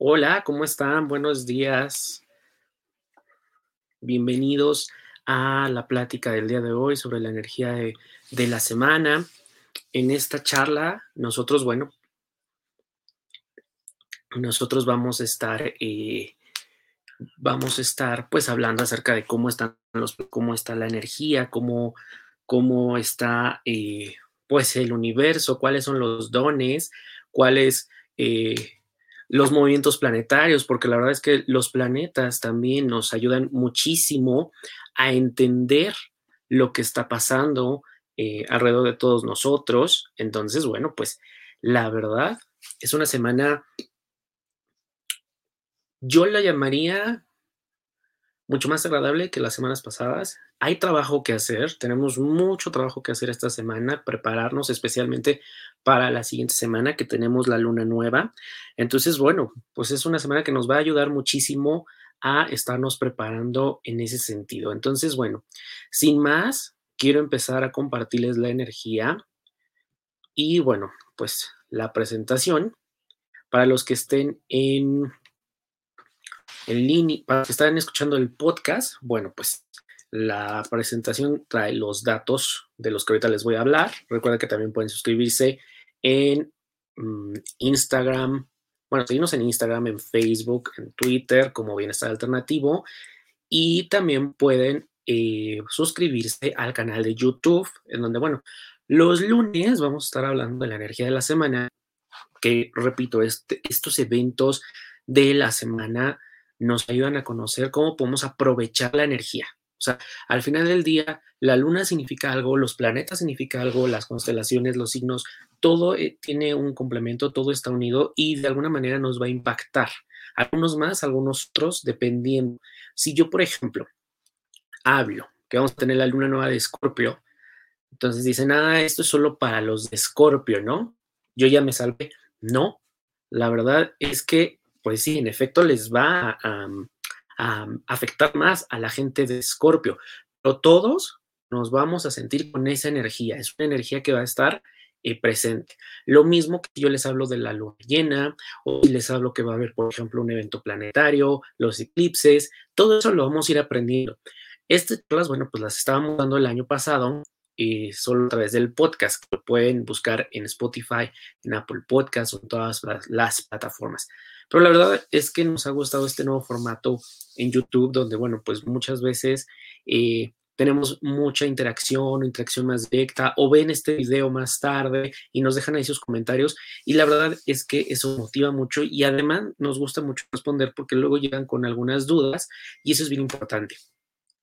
Hola, ¿cómo están? Buenos días. Bienvenidos a la plática del día de hoy sobre la energía de, de la semana. En esta charla, nosotros, bueno, nosotros vamos a estar, eh, vamos a estar, pues, hablando acerca de cómo están los, cómo está la energía, cómo, cómo está, eh, pues, el universo, cuáles son los dones, cuáles eh, los movimientos planetarios, porque la verdad es que los planetas también nos ayudan muchísimo a entender lo que está pasando eh, alrededor de todos nosotros. Entonces, bueno, pues la verdad es una semana, yo la llamaría mucho más agradable que las semanas pasadas. Hay trabajo que hacer, tenemos mucho trabajo que hacer esta semana, prepararnos especialmente para la siguiente semana que tenemos la luna nueva. Entonces, bueno, pues es una semana que nos va a ayudar muchísimo a estarnos preparando en ese sentido. Entonces, bueno, sin más, quiero empezar a compartirles la energía y bueno, pues la presentación para los que estén en en línea, para los que están escuchando el podcast, bueno, pues la presentación trae los datos de los que ahorita les voy a hablar. Recuerda que también pueden suscribirse en mm, Instagram, bueno, seguimos en Instagram, en Facebook, en Twitter como Bienestar Alternativo y también pueden eh, suscribirse al canal de YouTube, en donde, bueno, los lunes vamos a estar hablando de la energía de la semana, que repito, este, estos eventos de la semana nos ayudan a conocer cómo podemos aprovechar la energía. O sea, al final del día, la luna significa algo, los planetas significa algo, las constelaciones, los signos, todo eh, tiene un complemento, todo está unido y de alguna manera nos va a impactar. Algunos más, algunos otros, dependiendo. Si yo, por ejemplo, hablo que vamos a tener la luna nueva de Escorpio, entonces dicen, ah, esto es solo para los de Escorpio, ¿no? Yo ya me salvé. No, la verdad es que pues sí, en efecto les va a, afectar más a la gente de Escorpio, pero todos nos vamos a sentir con esa energía, es una energía que va a estar eh, presente. Lo mismo que yo les hablo de la luna llena, o les hablo que va a haber, por ejemplo, un evento planetario, los eclipses, todo eso lo vamos a ir aprendiendo. Estas charlas, bueno, pues las estábamos dando el año pasado, y solo a través del podcast, que lo pueden buscar en Spotify, en Apple Podcasts o en todas las plataformas. Pero la verdad es que nos ha gustado este nuevo formato en YouTube, donde, bueno, pues muchas veces eh, tenemos mucha interacción, interacción más directa, o ven este video más tarde y nos dejan ahí sus comentarios. Y la verdad es que eso motiva mucho y además nos gusta mucho responder porque luego llegan con algunas dudas y eso es bien importante.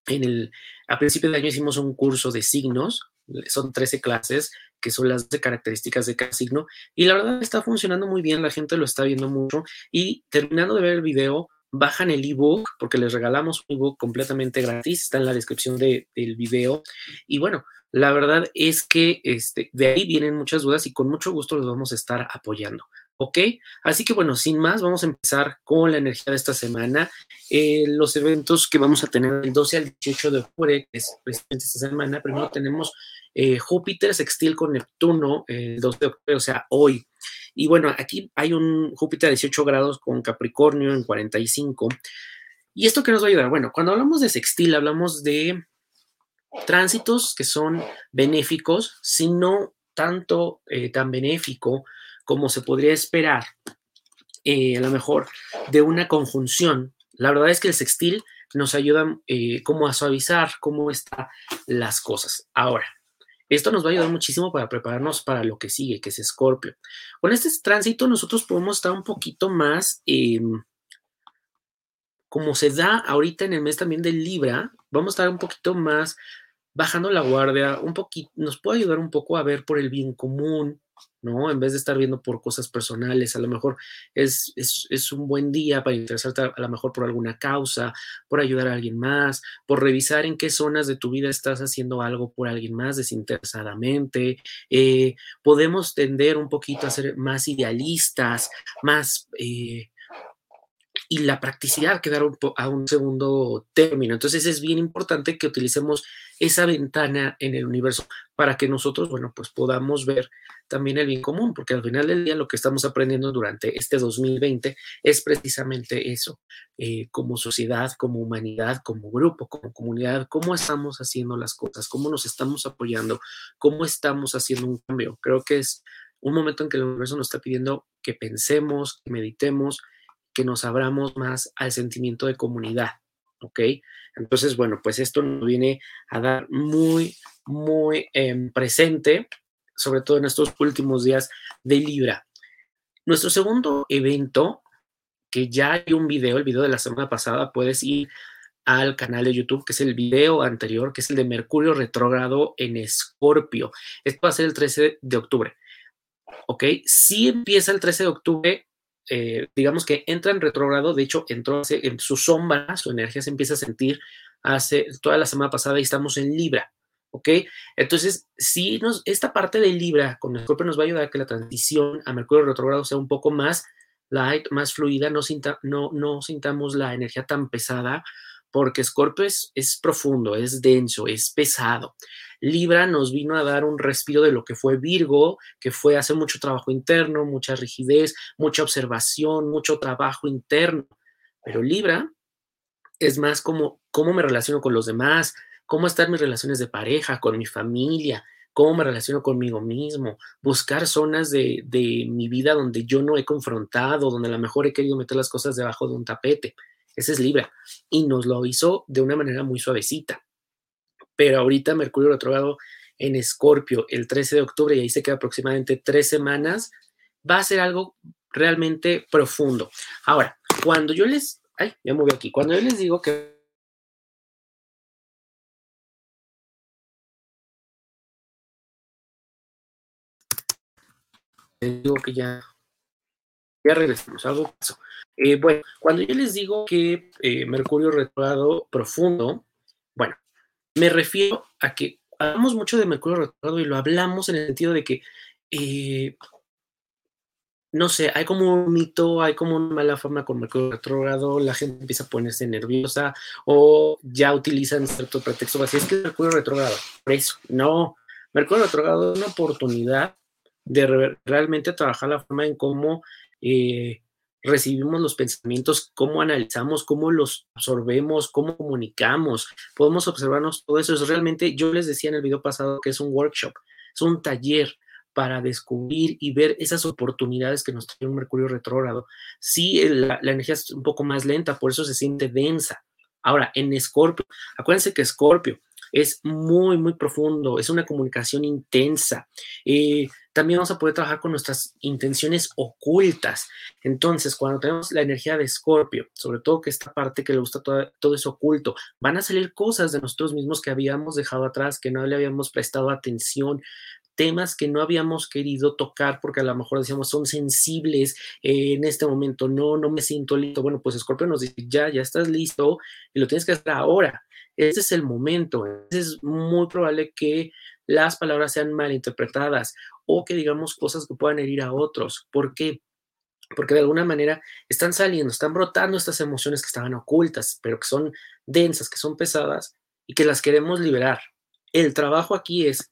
En el, a principio de año hicimos un curso de signos, son 13 clases que son las de características de cada signo. Y la verdad está funcionando muy bien, la gente lo está viendo mucho. Y terminando de ver el video, bajan el ebook, porque les regalamos un ebook completamente gratis, está en la descripción del video. Y bueno, la verdad es que este, de ahí vienen muchas dudas y con mucho gusto los vamos a estar apoyando. ¿Ok? Así que bueno, sin más, vamos a empezar con la energía de esta semana. Eh, los eventos que vamos a tener del 12 al 18 de octubre, que es precisamente esta semana, primero tenemos eh, Júpiter sextil con Neptuno el 12 de octubre, o sea, hoy. Y bueno, aquí hay un Júpiter a 18 grados con Capricornio en 45. ¿Y esto qué nos va a ayudar? Bueno, cuando hablamos de sextil, hablamos de tránsitos que son benéficos, sino tanto eh, tan benéfico como se podría esperar, eh, a lo mejor, de una conjunción. La verdad es que el sextil nos ayuda eh, como a suavizar cómo están las cosas. Ahora, esto nos va a ayudar muchísimo para prepararnos para lo que sigue, que es Escorpio. Con este tránsito nosotros podemos estar un poquito más, em, como se da ahorita en el mes también del Libra, vamos a estar un poquito más bajando la guardia, un poquito, nos puede ayudar un poco a ver por el bien común, ¿no? En vez de estar viendo por cosas personales, a lo mejor es, es, un buen día para interesarte a, lo mejor por alguna causa, por ayudar a alguien más, por revisar en qué zonas de tu vida estás haciendo algo por alguien más desinteresadamente. Eh, podemos tender un poquito a ser más idealistas, más... Eh, y la practicidad quedar a un segundo término. Entonces es bien importante que utilicemos esa ventana en el universo para que nosotros, bueno, pues podamos ver también el bien común, porque al final del día lo que estamos aprendiendo durante este 2020 es precisamente eso, eh, como sociedad, como humanidad, como grupo, como comunidad, cómo estamos haciendo las cosas, cómo nos estamos apoyando, cómo estamos haciendo un cambio. Creo que es un momento en que el universo nos está pidiendo que pensemos, que meditemos, que nos abramos más al sentimiento de comunidad, ¿ok? Entonces, bueno, pues esto nos viene a dar muy, muy em, presente, sobre todo en estos últimos días de Libra. Nuestro segundo evento, que ya hay un video, el video de la semana pasada, puedes ir al canal de YouTube, que es el video anterior, que es el de Mercurio retrógrado en Escorpio. Esto va a ser el 13 de octubre. ¿Ok? Si empieza el 13 de octubre, eh, digamos que entra en retrogrado, de hecho, entró en su sombra, su energía se empieza a sentir hace toda la semana pasada y estamos en Libra, ¿ok? Entonces, si nos, esta parte de Libra con Escorpio nos va a ayudar a que la transición a Mercurio retrogrado sea un poco más light, más fluida, no, no, no sintamos la energía tan pesada, porque Escorpio es, es profundo, es denso, es pesado. Libra nos vino a dar un respiro de lo que fue Virgo, que fue hacer mucho trabajo interno, mucha rigidez, mucha observación, mucho trabajo interno. Pero Libra es más como cómo me relaciono con los demás, cómo están mis relaciones de pareja, con mi familia, cómo me relaciono conmigo mismo, buscar zonas de, de, mi vida donde yo no he confrontado, donde a lo mejor he querido meter las cosas debajo de un tapete. Ese es Libra. Y nos lo hizo de una manera muy suavecita pero ahorita Mercurio retrogrado en Escorpio el 13 de octubre y ahí se queda aproximadamente tres semanas, va a ser algo realmente profundo. Ahora, cuando yo les, ay, me moví aquí, cuando yo les digo que les digo que ya, ya regresamos, algo pasó. Eh, bueno, cuando yo les digo que eh, Mercurio retrogrado profundo, bueno, me refiero a que hablamos mucho de Mercurio retrógrado y lo hablamos en el sentido de que, eh, no sé, hay como un mito, hay como una mala forma con Mercurio retrógrado, la gente empieza a ponerse nerviosa o ya utilizan cierto pretexto, así es que Mercurio retrógrado, por eso, no, Mercurio retrógrado es una oportunidad de realmente trabajar la forma en cómo eh, recibimos los pensamientos, cómo analizamos, cómo los absorbemos, cómo comunicamos, podemos observarnos todo eso. Es realmente, yo les decía en el video pasado que es un workshop, es un taller para descubrir y ver esas oportunidades que nos trae un Mercurio retrógrado. Sí, la, energía es un poco más lenta, por eso se siente densa. Ahora, en Escorpio, acuérdense que Escorpio es muy, muy profundo, es una comunicación intensa. Eh, también vamos a poder trabajar con nuestras intenciones ocultas. Entonces, cuando tenemos la energía de Escorpio, sobre todo que esta parte que le gusta todo, todo eso oculto, van a salir cosas de nosotros mismos que habíamos dejado atrás, que no le habíamos prestado atención, temas que no habíamos querido tocar porque a lo mejor decíamos son sensibles eh, en este momento, no, no me siento listo. Bueno, pues Escorpio nos dice, ya, ya estás listo y lo tienes que hacer ahora. Ese es el momento. Es muy probable que las palabras sean malinterpretadas o que digamos cosas que puedan herir a otros. ¿Por qué? Porque de alguna manera están saliendo, están brotando estas emociones que estaban ocultas, pero que son densas, que son pesadas y que las queremos liberar. El trabajo aquí es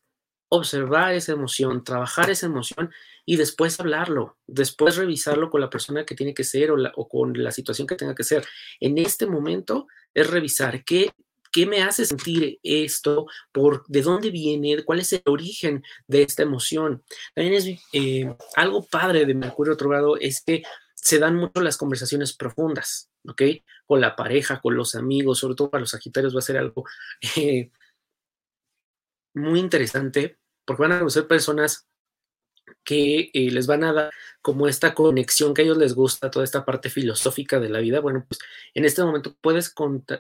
observar esa emoción, trabajar esa emoción y después hablarlo, después revisarlo con la persona que tiene que ser o, o, con la situación que tenga que ser. En este momento es revisar qué ¿Qué me hace sentir esto? ¿Por de dónde viene? ¿Cuál es el origen de esta emoción? También es eh, algo padre de Mercurio retrogrado es que se dan mucho las conversaciones profundas, ¿ok? Con la pareja, con los amigos, sobre todo para los Sagitarios va a ser algo eh, muy interesante porque van a conocer personas que eh, les van a dar como esta conexión que a ellos les gusta, toda esta parte filosófica de la vida, bueno, pues en este momento puedes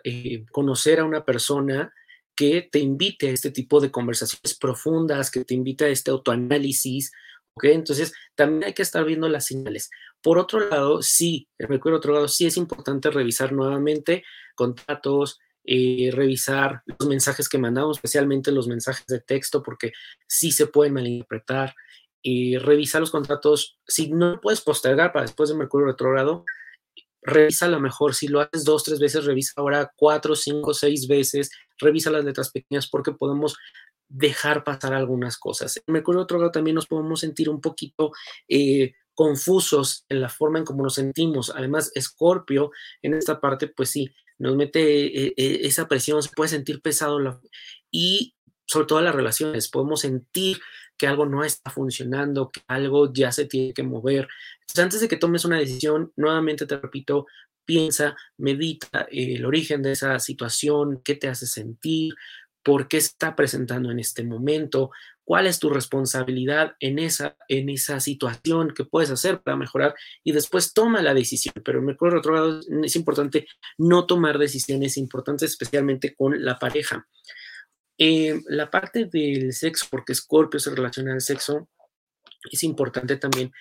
eh, conocer a una persona que te invite a este tipo de conversaciones profundas, que te invite a este autoanálisis, ¿ok? Entonces, también hay que estar viendo las señales. Por otro lado, sí, recuerdo otro lado, sí es importante revisar nuevamente contratos, eh, revisar los mensajes que mandamos, especialmente los mensajes de texto, porque sí se pueden malinterpretar y revisar los contratos. Si no puedes postergar para después de Mercurio retrógrado, revisa lo mejor, si lo haces dos, tres veces, revisa ahora cuatro, cinco, seis veces, revisa las letras pequeñas porque podemos dejar pasar algunas cosas. En Mercurio otro lado también nos podemos sentir un poquito eh, confusos en la forma en cómo nos sentimos. Además, Escorpio, en esta parte, pues sí, nos mete eh, eh, esa presión, se puede sentir pesado y sobre todo las relaciones, podemos sentir que algo no está funcionando, que algo ya se tiene que mover. Entonces, antes de que tomes una decisión, nuevamente te repito, piensa, medita el origen de esa situación, qué te hace sentir, por qué está presentando en este momento, cuál es tu responsabilidad en esa, en esa situación que puedes hacer para mejorar y después toma la decisión. Pero me acuerdo otro lado, es importante no tomar decisiones importantes, especialmente con la pareja. Eh, la parte del sexo, porque Scorpio se relaciona al sexo, es importante también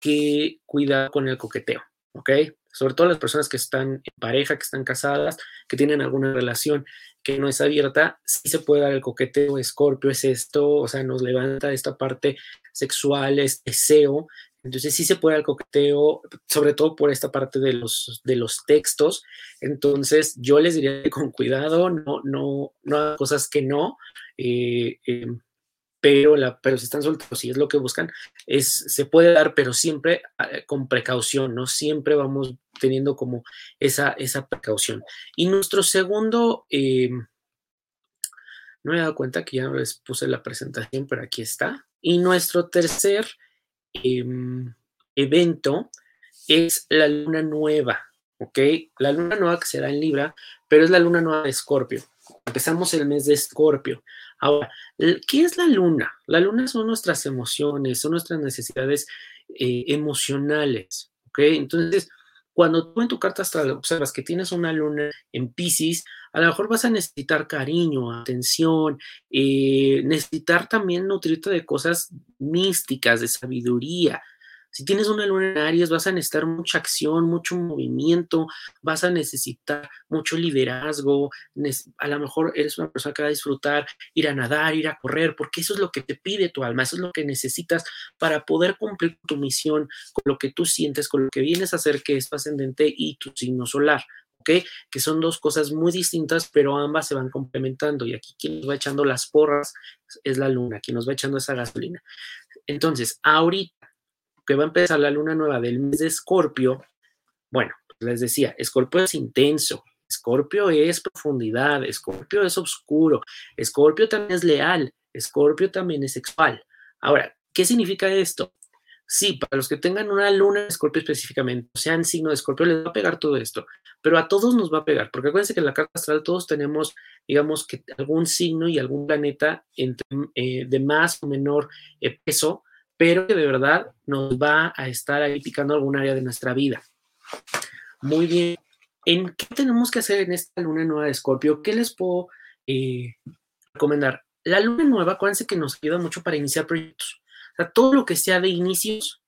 que cuida con el coqueteo, ¿ok? Sobre todo las personas que están en pareja, que están casadas, que tienen alguna relación que no es abierta, sí se puede dar el coqueteo, Escorpio es esto, o sea, nos levanta esta parte sexual, es deseo, entonces sí se puede el coqueteo, sobre todo por esta parte de los, de los textos, entonces yo les diría que con cuidado, no, no, no cosas que no, eh, em, pero, la, pero si están solteros, si es lo que buscan, es, se puede dar, pero siempre ah, con precaución, ¿no? Siempre vamos teniendo como esa, esa precaución. Y nuestro segundo, eh, no me he dado cuenta que ya no les puse la presentación, pero aquí está. Y nuestro tercer em, evento es la luna nueva, ¿ok? La luna nueva que será en Libra, pero es la luna nueva de Escorpio. Empezamos el mes de Escorpio. Ahora, ¿qué es la luna? La luna son nuestras emociones, son nuestras necesidades eh, emocionales, ¿ok? Entonces, cuando tú en tu carta astral observas que tienes una luna en Pisces, a lo mejor vas a necesitar cariño, atención, eh, necesitar también nutrirte de cosas místicas, de sabiduría, si tienes una luna en Aries, vas a necesitar mucha acción, mucho movimiento, vas a necesitar mucho liderazgo, a lo mejor eres una persona que va a disfrutar ir a nadar, ir a correr, porque eso es lo que te pide tu alma, eso es lo que necesitas para poder cumplir tu misión con lo que tú sientes, con lo que vienes a hacer, que es tu ascendente y tu signo solar. ¿ok? Que son dos cosas muy distintas, pero ambas se van complementando. Y aquí quien nos va echando las porras es la luna, quien nos va echando esa gasolina. Entonces, ahorita que va a empezar la luna nueva del mes de Escorpio, bueno, pues les decía, Escorpio es intenso, Escorpio es profundidad, Escorpio es oscuro, Escorpio también es leal, Escorpio también es sexual. Ahora, ¿qué significa esto? Sí, para los que tengan una luna Escorpio específicamente, sean signo de Escorpio, les va a pegar todo esto, pero a todos nos va a pegar, porque acuérdense que en la carta astral todos tenemos, digamos, que algún signo y algún planeta eh, de más o menor eh, peso, pero que de verdad nos va a estar ahí picando algún área de nuestra vida. Muy bien. ¿En qué tenemos que hacer en esta luna nueva de Escorpio? ¿Qué les puedo eh, recomendar? La luna nueva, acuérdense que nos ayuda mucho para iniciar proyectos. Todo lo que sea de inicios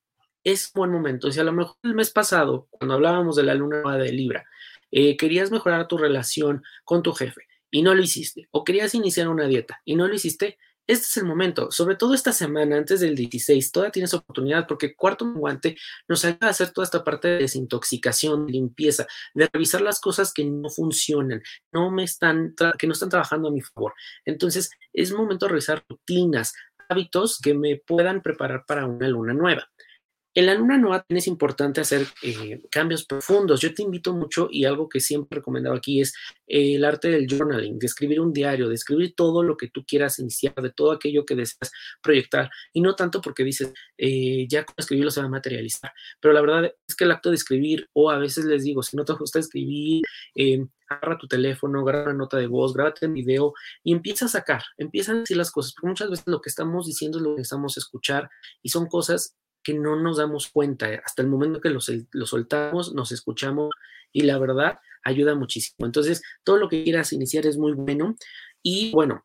es buen momento. O sea, a lo mejor el mes pasado, cuando hablábamos de la luna nueva de Libra, eh, querías mejorar tu relación con tu jefe y no lo hiciste. O querías iniciar una dieta y no lo hiciste, este es el momento, sobre todo esta semana antes del 16, todavía tienes oportunidad porque cuarto guante nos ayuda a hacer toda esta parte de desintoxicación, limpieza, de revisar las cosas que no funcionan, no me están que no están trabajando a mi favor. Entonces, es momento de revisar rutinas, hábitos que me puedan preparar para una luna nueva. En la luna nueva es importante hacer eh, cambios profundos. Yo te invito mucho y algo que siempre he recomendado aquí es eh, el arte del journaling, de escribir un diario, de escribir todo lo que tú quieras iniciar, de todo aquello que deseas proyectar. Y no tanto porque dices, eh, ya con escribirlo se va a materializar. Pero la verdad es que el acto de escribir, o a veces les digo, si no te gusta escribir, agarra tu teléfono, graba una nota de voz, grábate un video y empieza a sacar, empieza a decir las cosas. Porque muchas veces lo que estamos diciendo es lo que necesitamos escuchar y son cosas que no nos damos cuenta. Eh, hasta el momento que lo, soltamos, nos escuchamos y la verdad ayuda muchísimo. Entonces, todo lo que quieras iniciar es muy bueno. Y bueno,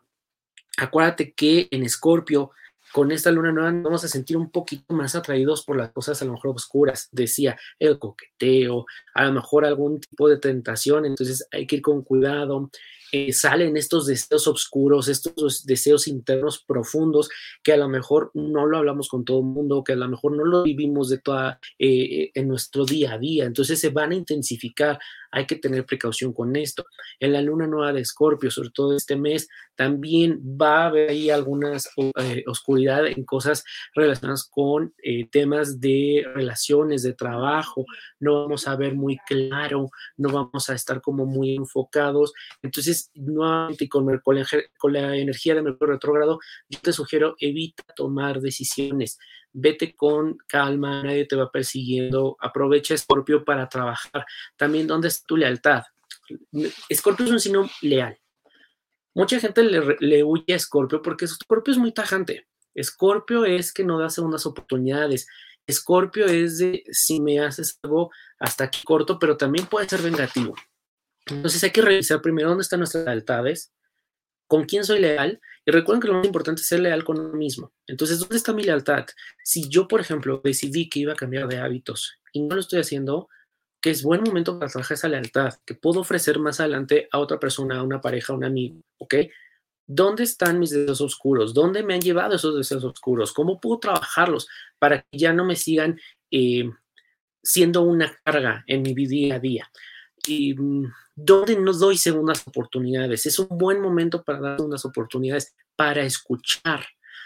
acuérdate que en Escorpio, con esta luna nueva, nos vamos a sentir un poquito más atraídos por las cosas a lo mejor oscuras. Decía, el coqueteo, a lo mejor algún tipo de tentación. Entonces, hay que ir con cuidado. Eh, salen estos deseos oscuros, estos deseos internos profundos que a lo mejor no lo hablamos con todo el mundo, que a lo mejor no lo vivimos de toda eh, en nuestro día a día. Entonces se van a intensificar. Hay que tener precaución con esto. En la luna nueva de Escorpio, sobre todo este mes, también va a haber ahí algunas eh, oscuridad en cosas relacionadas con temas de relaciones, de trabajo. No vamos a ver muy claro, no vamos a estar como muy enfocados. Entonces, nuevamente con, con, la energía de Mercurio retrógrado, yo te sugiero evita tomar decisiones. Vete con calma, nadie te va persiguiendo. Aprovecha Escorpio para trabajar. También, ¿dónde es tu lealtad? Escorpio es un signo leal. Mucha gente le, le huye a Escorpio porque Escorpio es muy tajante. Escorpio es que no da segundas oportunidades. Escorpio es de si me haces algo hasta aquí corto, pero también puede ser vengativo. Entonces hay que revisar primero dónde están nuestras lealtades, con quién soy leal, y recuerden que lo más importante es ser leal con uno mismo. Entonces, ¿dónde está mi lealtad? Si yo, por ejemplo, decidí que iba a cambiar de hábitos y no lo estoy haciendo, que es buen momento para trabajar esa lealtad, que puedo ofrecer más adelante a otra persona, a una pareja, a un amigo, ¿ok? ¿Dónde están mis deseos oscuros? ¿Dónde me han llevado esos deseos oscuros? ¿Cómo puedo trabajarlos para que ya no me sigan eh, siendo una carga en mi día a día? Y ¿Dónde no doy segundas oportunidades? Es un buen momento para dar segundas oportunidades, para escuchar.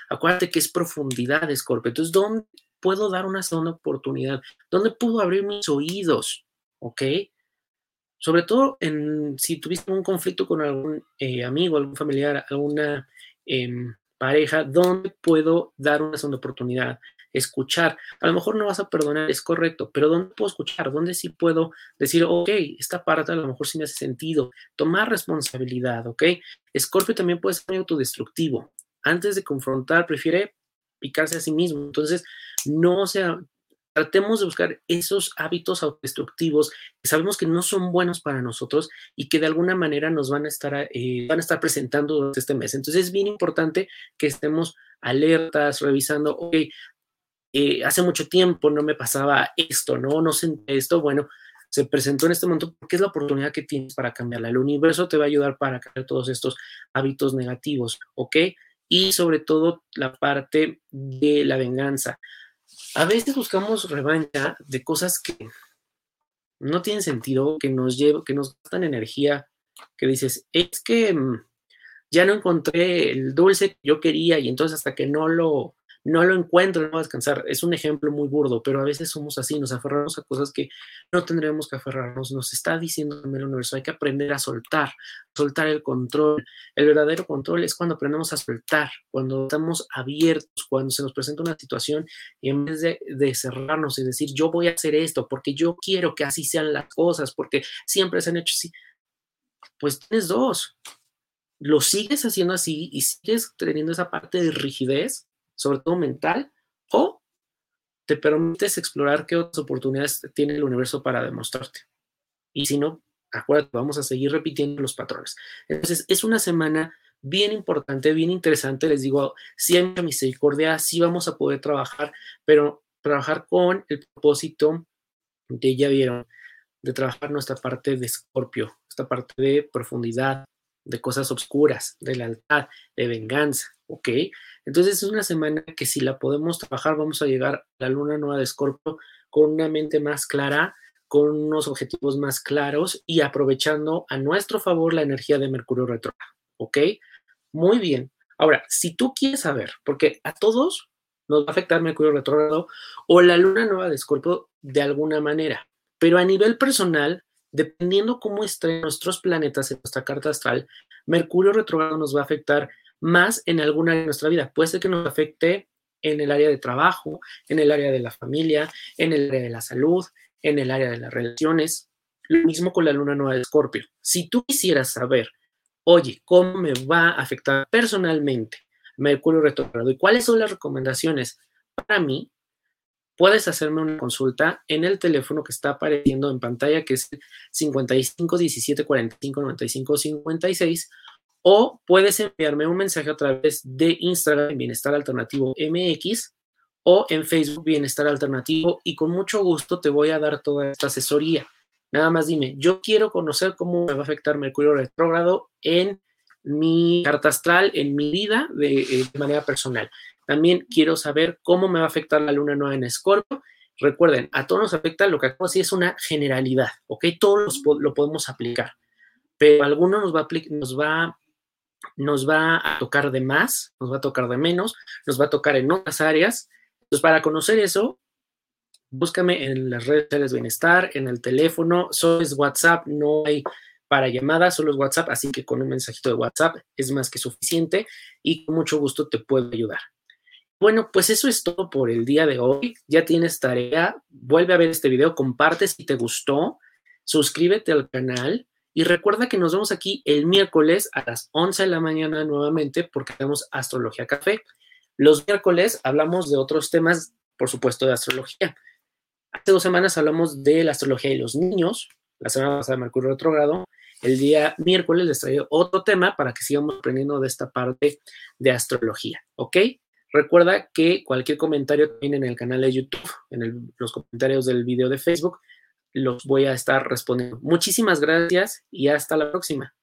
Acuérdate que es profundidad, Scorpio. Entonces, ¿dónde puedo dar una segunda oportunidad? ¿Dónde puedo abrir mis oídos? ¿Ok? Sobre todo en, si tuviste un conflicto con algún eh, amigo, algún familiar, alguna em, pareja, ¿dónde puedo dar una segunda oportunidad? Escuchar. A lo mejor no vas a perdonar, es correcto, pero ¿dónde puedo escuchar? ¿Dónde sí puedo decir, ok, esta parte a lo mejor sí me hace sentido? Tomar responsabilidad, ¿ok? Escorpio también puede ser muy autodestructivo. Antes de confrontar, prefiere picarse a sí mismo. Entonces, no sea, tratemos de buscar esos hábitos autodestructivos que sabemos que no son buenos para nosotros y que de alguna manera nos van a estar, eh, van a estar presentando durante este mes. Entonces es bien importante que estemos alertas, revisando, ok, eh, hace mucho tiempo no me pasaba esto, ¿no? No senté esto, bueno, se presentó en este momento porque es la oportunidad que tienes para cambiarla. El universo te va a ayudar para cambiar todos estos hábitos negativos, ¿ok? Y sobre todo la parte de la venganza. A veces buscamos revancha de cosas que no tienen sentido, que nos llevan, que nos gastan energía, que dices, es que mm, ya no encontré el dulce que yo quería y entonces hasta que no lo no lo encuentro, no va a descansar. Es un ejemplo muy burdo, pero a veces somos así, nos aferramos a cosas que no tendríamos que aferrarnos. Nos está diciendo el universo, hay que aprender a soltar, soltar el control. El verdadero control es cuando aprendemos a soltar, cuando estamos abiertos, cuando se nos presenta una situación y en vez de, de cerrarnos y decir, yo voy a hacer esto porque yo quiero que así sean las cosas, porque siempre se han hecho así, pues tienes dos. Lo sigues haciendo así y sigues teniendo esa parte de rigidez sobre todo mental, o te permites explorar qué otras oportunidades tiene el universo para demostrarte. Y si no, acuérdate, vamos a seguir repitiendo los patrones. Entonces, es una semana bien importante, bien interesante. Les digo, si hay misericordia, sí vamos a poder trabajar, pero trabajar con el propósito de, ya vieron, de trabajar nuestra parte de escorpio, esta parte de profundidad, de cosas oscuras, de lealtad, de venganza, ¿ok? Entonces es una semana que si la podemos trabajar, vamos a llegar a la luna nueva de Escorpio con una mente más clara, con unos objetivos más claros y aprovechando a nuestro favor la energía de Mercurio retrógrado, ¿ok? Muy bien. Ahora, si tú quieres saber, porque a todos nos va a afectar Mercurio retrógrado o la luna nueva de Escorpio de alguna manera, pero a nivel personal, dependiendo cómo estén nuestros planetas en nuestra carta astral, Mercurio retrógrado nos va a afectar más en alguna de nuestra vida. Puede ser que nos afecte en el área de trabajo, en el área de la familia, en el área de la salud, en el área de las relaciones. Lo mismo con la luna nueva de Escorpio. Si tú quisieras saber, oye, ¿cómo me va a afectar personalmente Mercurio retrógrado y cuáles son las recomendaciones para mí? Puedes hacerme una consulta en el teléfono que está apareciendo en pantalla, que es 55 17 45 95 56 o puedes enviarme un mensaje a través de Instagram Bienestar Alternativo MX o en Facebook Bienestar Alternativo y con mucho gusto te voy a dar toda esta asesoría. Nada más dime, yo quiero conocer cómo me va a afectar Mercurio retrógrado en mi carta astral, en mi vida de, de manera personal. También quiero saber cómo me va a afectar la luna nueva en Escorpio Recuerden, a todos nos afecta lo que acabo de es una generalidad, ¿ok? Todos lo podemos aplicar, pero alguno nos va, a, nos, va, nos va a tocar de más, nos va a tocar de menos, nos va a tocar en otras áreas. Entonces, para conocer eso, búscame en las redes sociales Bienestar, en el teléfono, solo es WhatsApp, no hay para llamadas, solo es WhatsApp, así que con un mensajito de WhatsApp es más que suficiente y con mucho gusto te puedo ayudar. Bueno, pues eso es todo por el día de hoy. Ya tienes tarea. Vuelve a ver este video, comparte si te gustó, suscríbete al canal y recuerda que nos vemos aquí el miércoles a las 11 de la mañana nuevamente porque tenemos Astrología Café. Los miércoles hablamos de otros temas, por supuesto, de astrología. Hace dos semanas hablamos de la astrología de los niños, la semana pasada Mercurio retrogrado. El día miércoles les traigo otro tema para que sigamos aprendiendo de esta parte de astrología, ¿ok? Recuerda que cualquier comentario también en el canal de YouTube, en los comentarios del video de Facebook, los voy a estar respondiendo. Muchísimas gracias y hasta la próxima.